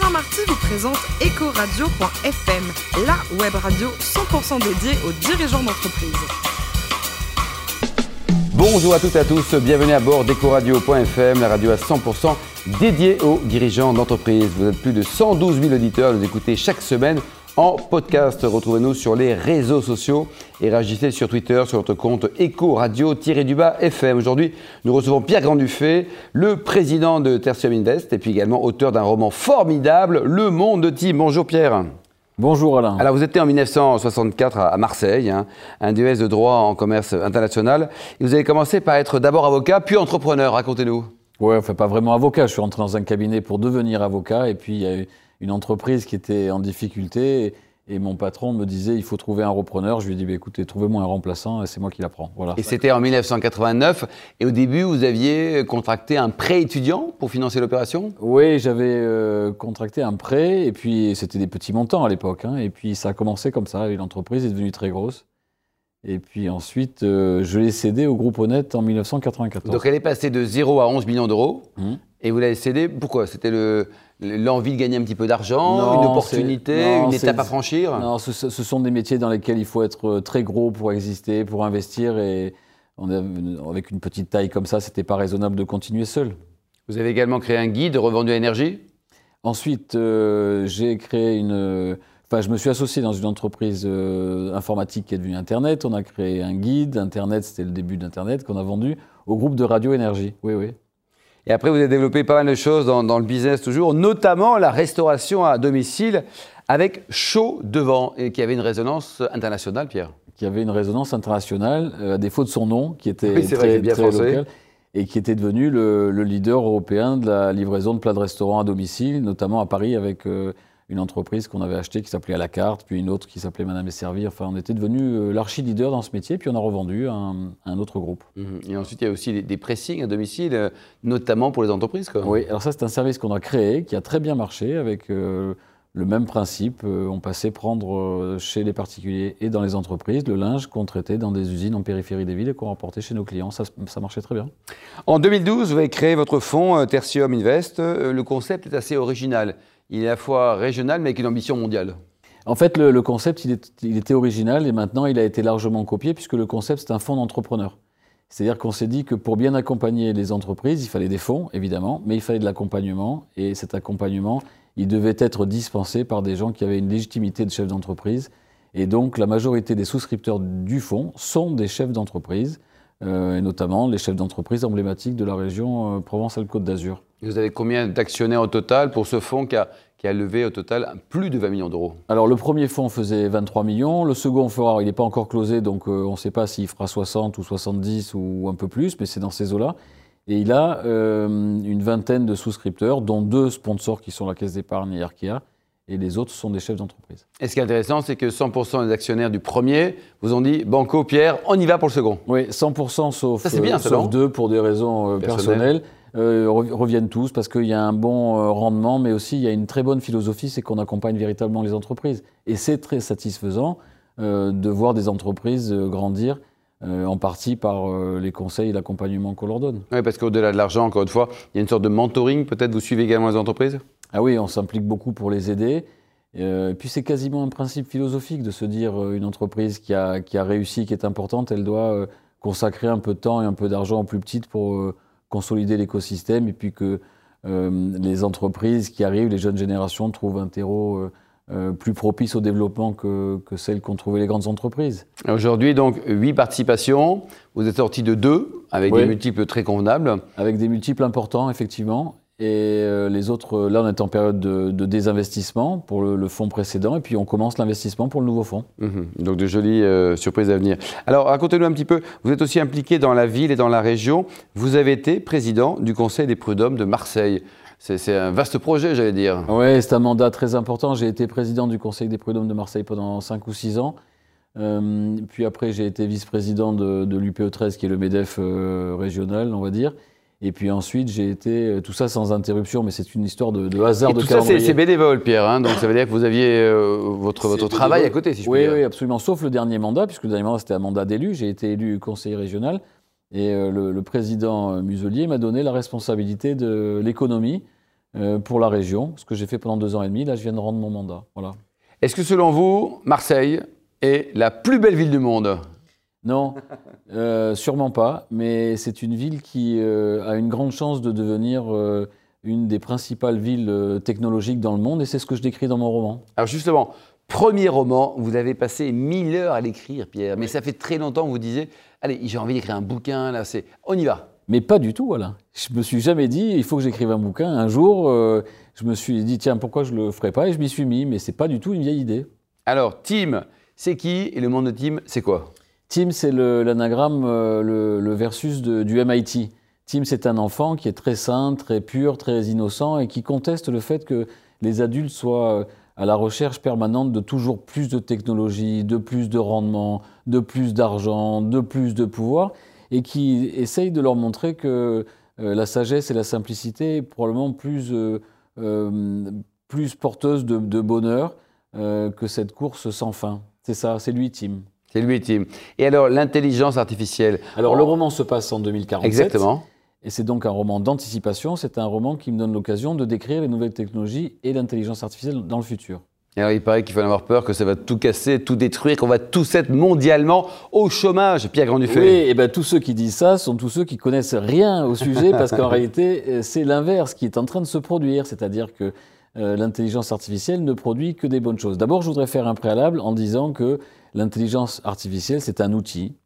Alain Marty vous présente Ecoradio.fm, la web radio 100% dédiée aux dirigeants d'entreprise. Bonjour à toutes et à tous, bienvenue à bord d'Ecoradio.fm, la radio à 100% dédiée aux dirigeants d'entreprise. Vous êtes plus de 112 000 auditeurs, nous écoutez chaque semaine en podcast. Retrouvez-nous sur les réseaux sociaux et réagissez sur Twitter sur notre compte Eco Radio-du-bas FM. Aujourd'hui, nous recevons Pierre Grandufay, le président de Tertium Invest et puis également auteur d'un roman formidable, Le Monde de Team. Bonjour Pierre. Bonjour Alain. Alors vous étiez en 1964 à Marseille, hein, un DES de droit en commerce international. Et vous avez commencé par être d'abord avocat, puis entrepreneur. Racontez-nous. Ouais, enfin pas vraiment avocat. Je suis rentré dans un cabinet pour devenir avocat et puis il y a eu une entreprise qui était en difficulté et mon patron me disait il faut trouver un repreneur. Je lui ai dit bah, écoutez, trouvez-moi un remplaçant et c'est moi qui la prends. Voilà. Et c'était en 1989. Et au début, vous aviez contracté un prêt étudiant pour financer l'opération? Oui, j'avais euh, contracté un prêt et puis c'était des petits montants à l'époque. Hein, et puis ça a commencé comme ça et l'entreprise est devenue très grosse. Et puis ensuite, euh, je l'ai cédé au groupe Honnête en 1994. Donc elle est passée de 0 à 11 millions d'euros. Mmh. Et vous l'avez cédé, pourquoi? C'était l'envie de gagner un petit peu d'argent, une opportunité, une étape à franchir? Non, ce, sont des métiers dans lesquels il faut être euh, très gros pour exister, pour investir. Et avec une petite taille comme ça, c'était pas raisonnable de continuer seul. Vous avez également créé un guide revendu à énergie? Ensuite, euh, j'ai créé une. Enfin, je me suis associé dans une entreprise euh, informatique qui est devenue Internet. On a créé un guide. Internet, c'était le début d'Internet qu'on a vendu au groupe de Radio Énergie. Oui, oui. Et après, vous avez développé pas mal de choses dans, le business toujours, notamment la restauration à domicile avec Chaud Devant, et qui avait une résonance internationale, Pierre. Qui avait une résonance internationale, euh, à défaut de son nom, qui était très, bien local, et qui était devenu le, leader européen de la livraison de plats de restaurant à domicile, notamment à Paris avec euh, une entreprise qu'on avait achetée qui s'appelait à la carte, puis une autre qui s'appelait Madame et Servir. Enfin, on était devenu euh, l'archi-leader dans ce métier, puis on a revendu à un, autre groupe. Mhm. Et ensuite, il y a aussi des pressings à domicile, euh, notamment pour les entreprises. Quoi. Oui, alors ça, c'est un service qu'on a créé, qui a très bien marché, avec euh, le même principe. on passait prendre chez les particuliers et dans les entreprises le linge qu'on traitait dans des usines en périphérie des villes et qu'on rapportait chez nos clients. Ça, ça marchait très bien. En 2012, vous avez créé votre fonds Tertium Invest. Le concept est assez original il est à la fois régional mais avec une ambition mondiale. En fait, le, concept, il, était original et maintenant il a été largement copié puisque le concept, c'est un fonds d'entrepreneurs. C'est-à-dire qu'on s'est dit que pour bien accompagner les entreprises, il fallait des fonds, évidemment, mais il fallait de l'accompagnement. Et cet accompagnement, il devait être dispensé par des gens qui avaient une légitimité de chef d'entreprise. Et donc, la majorité des souscripteurs du fonds sont des chefs d'entreprise, et notamment les chefs d'entreprise emblématiques de la région euh, Provence-Alpes-Côte d'Azur. Vous avez combien d'actionnaires au total pour ce fonds qui a, qui a levé au total plus de 20 millions d'euros? Alors le premier fonds faisait 23 millions, le second fera, il n'est pas encore closé, donc euh, on ne sait pas s'il fera 60 ou 70 ou un peu plus, mais c'est dans ces eaux-là. Et il a euh, une vingtaine de souscripteurs, dont deux sponsors qui sont la Caisse d'épargne et Arkea, et les autres sont des chefs d'entreprise. Et ce qui est intéressant, c'est que 100% des actionnaires du premier vous ont dit Banco, Pierre, on y va pour le second. Oui, 100% sauf, bien, sauf deux pour des raisons personnelles. Euh, reviennent tous parce qu'il y a un bon euh, rendement, mais aussi il y a une très bonne philosophie, c'est qu'on accompagne véritablement les entreprises. Et c'est très satisfaisant euh, de voir des entreprises grandir. en partie par les conseils et l'accompagnement qu'on leur donne. Oui, parce qu'au-delà de l'argent, encore une fois, il y a une sorte de mentoring, peut-être vous suivez également les entreprises? Ah oui, on s'implique beaucoup pour les aider. et puis c'est quasiment un principe philosophique de se dire une entreprise qui a, qui a réussi, qui est importante, elle doit consacrer un peu de temps et un peu d'argent aux plus petites pour consolider l'écosystème et puis que euh, les entreprises qui arrivent, les jeunes générations, trouvent un terreau euh, euh, plus propice au développement que, que celles qu'ont trouvé les grandes entreprises. Aujourd'hui, donc, huit participations. Vous êtes sorti de deux, avec des multiples très convenables. Avec des multiples importants, effectivement. Et euh, les autres, euh, là, on est en période de, désinvestissement pour le, fonds précédent, et puis on commence l'investissement pour le nouveau fonds. Mhm. donc de jolies euh, surprises à venir. Alors, racontez-nous un petit peu, vous êtes aussi impliqué dans la ville et dans la région. Vous avez été président du Conseil des prud'hommes de Marseille. C'est un vaste projet, j'allais dire. Oui, c'est un mandat très important. J'ai été président du Conseil des prud'hommes de Marseille pendant 5 ou 6 ans. puis après, j'ai été vice-président de, de l'UPE 13, qui est le MEDEF régional, on va dire. Et puis ensuite, j'ai été, euh, tout ça sans interruption, mais c'est une histoire de, hasard, de tout ça, c'est bénévole, Pierre. Hein, donc ça veut dire que vous aviez euh, votre, votre travail à côté, si je oui, puis dire. Oui, absolument. Sauf le dernier mandat, puisque le dernier mandat, c'était un mandat d'élu. J'ai été élu conseiller régional. Et euh, le, président Muselier m'a donné la responsabilité de l'économie euh, pour la région, ce que j'ai fait pendant deux ans et demi. Là, je viens de rendre mon mandat. Voilà. Est-ce que selon vous, Marseille est la plus belle ville du monde? Non, euh, sûrement pas, mais c'est une ville qui euh, a une grande chance de devenir une des principales villes technologiques dans le monde, et c'est ce que je décris dans mon roman. Alors justement, premier roman, vous avez passé mille heures à l'écrire, Pierre, mais ça fait très longtemps que vous disiez, allez, j'ai envie d'écrire un bouquin, là, c'est, on y va. Mais pas du tout, voilà. Je me suis jamais dit, il faut que j'écrive un bouquin. Un jour, euh, je me suis dit, tiens, pourquoi je le ferais pas Et je m'y suis mis, mais c'est pas du tout une vieille idée. Alors, Tim, c'est qui? Et le monde de Tim, c'est quoi? Tim, c'est l'anagramme, euh, le, versus du MIT. Tim, c'est un enfant qui est très sain, très pur, très innocent et qui conteste le fait que les adultes soient euh, à la recherche permanente de toujours plus de technologie, de plus de rendement, de plus d'argent, de plus de pouvoir et qui essaye de leur montrer que euh, la sagesse et la simplicité est probablement plus, plus porteuse de, bonheur que cette course sans fin. C'est ça, c'est lui, Tim. C'est lui, Tim. Et alors, l'intelligence artificielle Alors, le roman se passe en 2047. Exactement. Et c'est donc un roman d'anticipation. C'est un roman qui me donne l'occasion de décrire les nouvelles technologies et l'intelligence artificielle dans le futur. Alors, il paraît qu'il faut avoir peur que ça va tout casser, tout détruire, qu'on va tous être mondialement au chômage, Pierre Grandufeuille. Oui, et bien tous ceux qui disent ça sont tous ceux qui connaissent rien au sujet, parce qu'en réalité, euh, c'est l'inverse qui est en train de se produire, c'est-à-dire que euh, l'intelligence artificielle ne produit que des bonnes choses. D'abord, je voudrais faire un préalable en disant que l'intelligence artificielle, c'est un outil,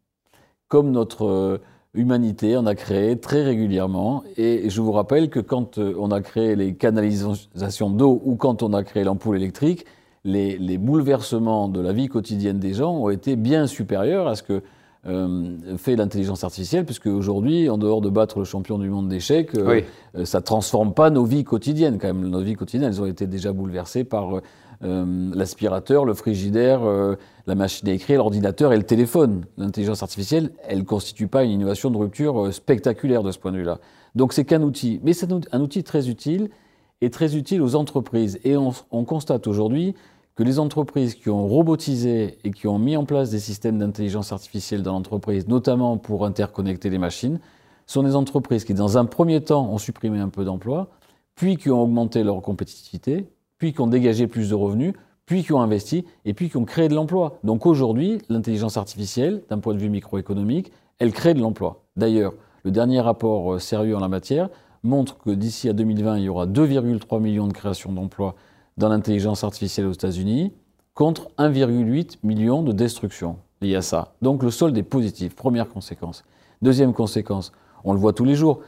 comme notre euh, humanité en a créé très régulièrement. Et je vous rappelle que quand on a créé les canalisations d'eau ou quand on a créé l'ampoule électrique, les, bouleversements de la vie quotidienne des gens ont été bien supérieurs à ce que euh, fait l'intelligence artificielle, puisque aujourd'hui, en dehors de battre le champion du monde d'échecs, euh, euh, ça ne transforme pas nos vies quotidiennes. Quand même, nos vies quotidiennes, elles ont été déjà bouleversées par l'aspirateur, le frigidaire, la machine à écrire, l'ordinateur et le téléphone. L'intelligence artificielle, elle ne constitue pas une innovation de rupture spectaculaire de ce point de vue-là. Donc c'est qu'un outil, mais c'est un outil très utile et très utile aux entreprises. Et on constate aujourd'hui que les entreprises qui ont robotisé et qui ont mis en place des systèmes d'intelligence artificielle dans l'entreprise, notamment pour interconnecter les machines, sont des entreprises qui, dans un premier temps, ont supprimé un peu d'emplois, puis qui ont augmenté leur compétitivité, puis qui ont dégagé plus de revenus, puis qui ont investi, et puis qui ont créé de l'emploi. Donc aujourd'hui, l'intelligence artificielle, d'un point de vue microéconomique, elle crée de l'emploi. D'ailleurs, le dernier rapport euh, sérieux en la matière montre que d'ici à 2020, il y aura 2,3 millions de créations d'emplois dans l'intelligence artificielle aux États-Unis contre 1,8 million de destructions liées à ça. Donc le solde est positif, première conséquence. Deuxième conséquence, on le voit tous les jours,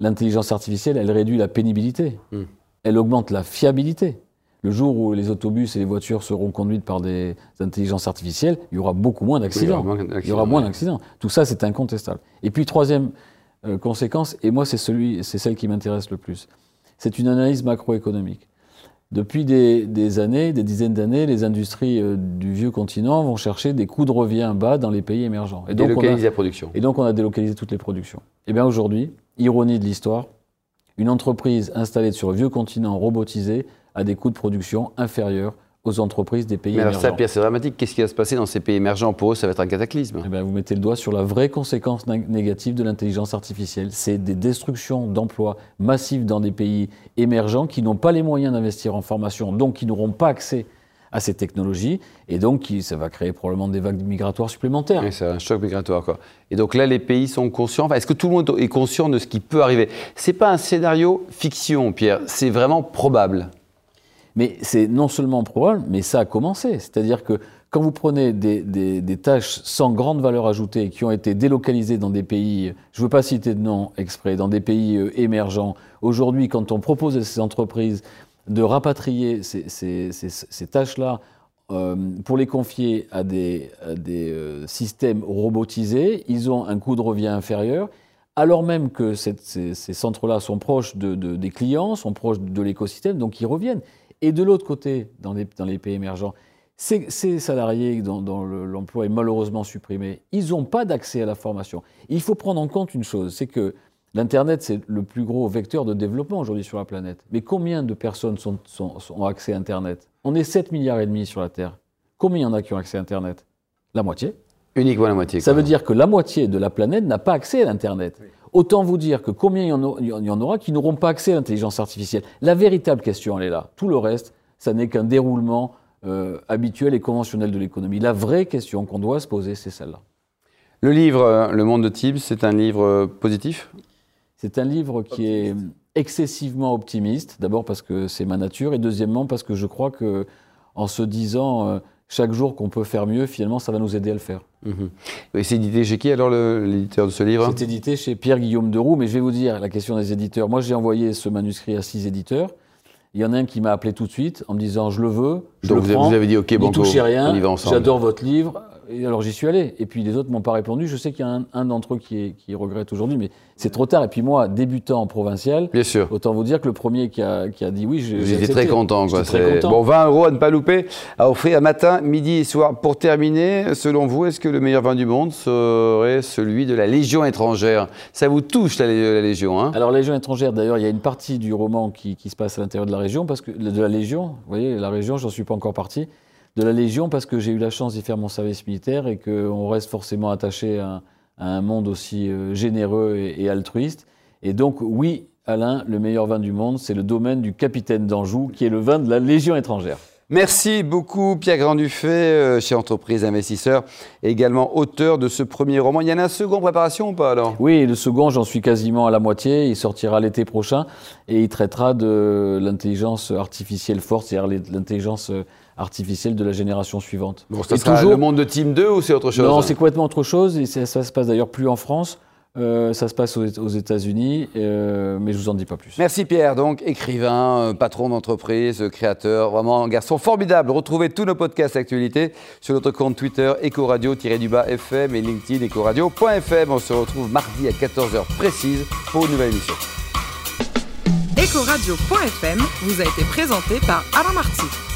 l'intelligence artificielle, elle réduit la pénibilité, hmm. elle augmente la fiabilité. Le jour où les autobus et les voitures seront conduites par des intelligences artificielles, il y aura beaucoup moins d'accidents. il y aura moins d'accidents. Tout ça, c'est incontestable. Et puis, troisième euh, conséquence, et moi, c'est celle qui m'intéresse le plus, c'est une analyse macroéconomique. Depuis des, années, des dizaines d'années, les industries euh, du vieux continent vont chercher des coûts de revient bas dans les pays émergents. Et donc délocaliser la production. Et donc on a délocalisé toutes les productions. Et eh bien aujourd'hui, ironie de l'histoire, une entreprise installée sur le vieux continent robotisé a des coûts de production inférieurs aux entreprises des pays Mais alors ça, Pierre, c'est dramatique. Qu'est-ce qui va se passer dans ces pays émergents Pour eux, ça va être un cataclysme. Eh bien, vous mettez le doigt sur la vraie conséquence négative de l'intelligence artificielle. C'est des destructions d'emplois massives dans des pays émergents qui n'ont pas les moyens d'investir en formation, donc qui n'auront pas accès à ces technologies, et donc ça va créer probablement des vagues migratoires supplémentaires. Oui, c'est un choc migratoire. Quoi. Et donc là, les pays sont conscients. Est-ce que tout le monde est conscient de ce qui peut arriver? C'est pas un scénario fiction, Pierre. C'est vraiment probable. Mais c'est non seulement probable, mais ça a commencé. C'est-à-dire que quand vous prenez des, tâches sans grande valeur ajoutée qui ont été délocalisées dans des pays, je ne veux pas citer de nom exprès, dans des pays euh, émergents, aujourd'hui, quand on propose à ces entreprises de rapatrier ces, tâches-là euh, pour les confier à des, euh, systèmes robotisés, ils ont un coût de revient inférieur, alors même que ces, centres-là sont proches des clients, sont proches de l'écosystème, donc ils reviennent. Et de l'autre côté, dans les, dans les, pays émergents, ces, salariés dont, l'emploi est malheureusement supprimé, ils n'ont pas d'accès à la formation. Il faut prendre en compte une chose, c'est que l'Internet, c'est le plus gros vecteur de développement aujourd'hui sur la planète. Mais combien de personnes sont, ont accès à Internet? On est 7 milliards et demi sur la Terre. Combien il y en a qui ont accès à Internet? La moitié. Uniquement la moitié. Ça veut dire que la moitié de la planète n'a pas accès à l'Internet. Autant vous dire que combien il y en, il y en aura qui n'auront pas accès à l'intelligence artificielle. La véritable question, elle est là. Tout le reste, ça n'est qu'un déroulement euh, habituel et conventionnel de l'économie. La vraie question qu'on doit se poser, c'est celle-là. Le livre euh, Le monde de Tibbs, c'est un livre euh, positif? C'est un livre qui est excessivement optimiste, d'abord parce que c'est ma nature, et deuxièmement parce que je crois que en se disant chaque jour qu'on peut faire mieux, finalement, ça va nous aider à le faire. Mhm. Et c'est édité chez qui alors l'éditeur de ce livre? C'est édité chez Pierre-Guillaume Deroux, mais je vais vous dire la question des éditeurs. Moi, j'ai envoyé ce manuscrit à six éditeurs. Il y en a un qui m'a appelé tout de suite en me disant je le veux, je Donc le vous, prends, avez dit ok, bon, touchez rien, j'adore votre livre, et alors j'y suis allé. Et puis les autres m'ont pas répondu. Je sais qu'il y a un, un d'entre eux qui, est, qui regrette aujourd'hui, mais c'est trop tard. Et puis moi, débutant en provincial, Bien sûr. autant vous dire que le premier qui a, qui a dit oui, j'ai J'étais très content. Quoi. Très content. Bon, 20 euros à ne pas louper, à offrir matin, midi et soir. Pour terminer, selon vous, est-ce que le meilleur vin du monde serait celui de la Légion étrangère? Ça vous touche la, la Légion, hein? Alors, la Légion étrangère, d'ailleurs, il y a une partie du roman qui, qui se passe à l'intérieur de la région, parce que de la Légion, vous voyez, la région, j'en suis pas encore parti, de la Légion parce que j'ai eu la chance d'y faire mon service militaire et qu'on reste forcément attaché à, à un monde aussi euh, généreux et, et altruiste. Et donc, oui, Alain, le meilleur vin du monde, c'est le domaine du capitaine d'Anjou, qui est le vin de la Légion étrangère. Merci beaucoup, Pierre Grandufet, euh, chez Entreprise Investisseur, également auteur de ce premier roman. Il y en a un second en préparation ou pas alors? Oui, le second, j'en suis quasiment à la moitié. Il sortira l'été prochain et il traitera de l'intelligence artificielle forte, c'est-à-dire l'intelligence euh, artificielle de la génération suivante. Bon, ça Et sera le monde de Team 2 ou c'est autre chose Non, c'est complètement autre chose et ça, ça se passe d'ailleurs plus en France. Euh, ça se passe aux, aux États-Unis, euh, mais je vous en dis pas plus. Merci Pierre, donc écrivain, euh, patron d'entreprise, créateur, vraiment un garçon formidable. Retrouvez tous nos podcasts actualités sur notre compte Twitter Ecoradio-du-bas FM et LinkedIn Ecoradio.fm. On se retrouve mardi à 14h précise pour une nouvelle émission. Ecoradio.fm vous a été présenté par Alain Marty.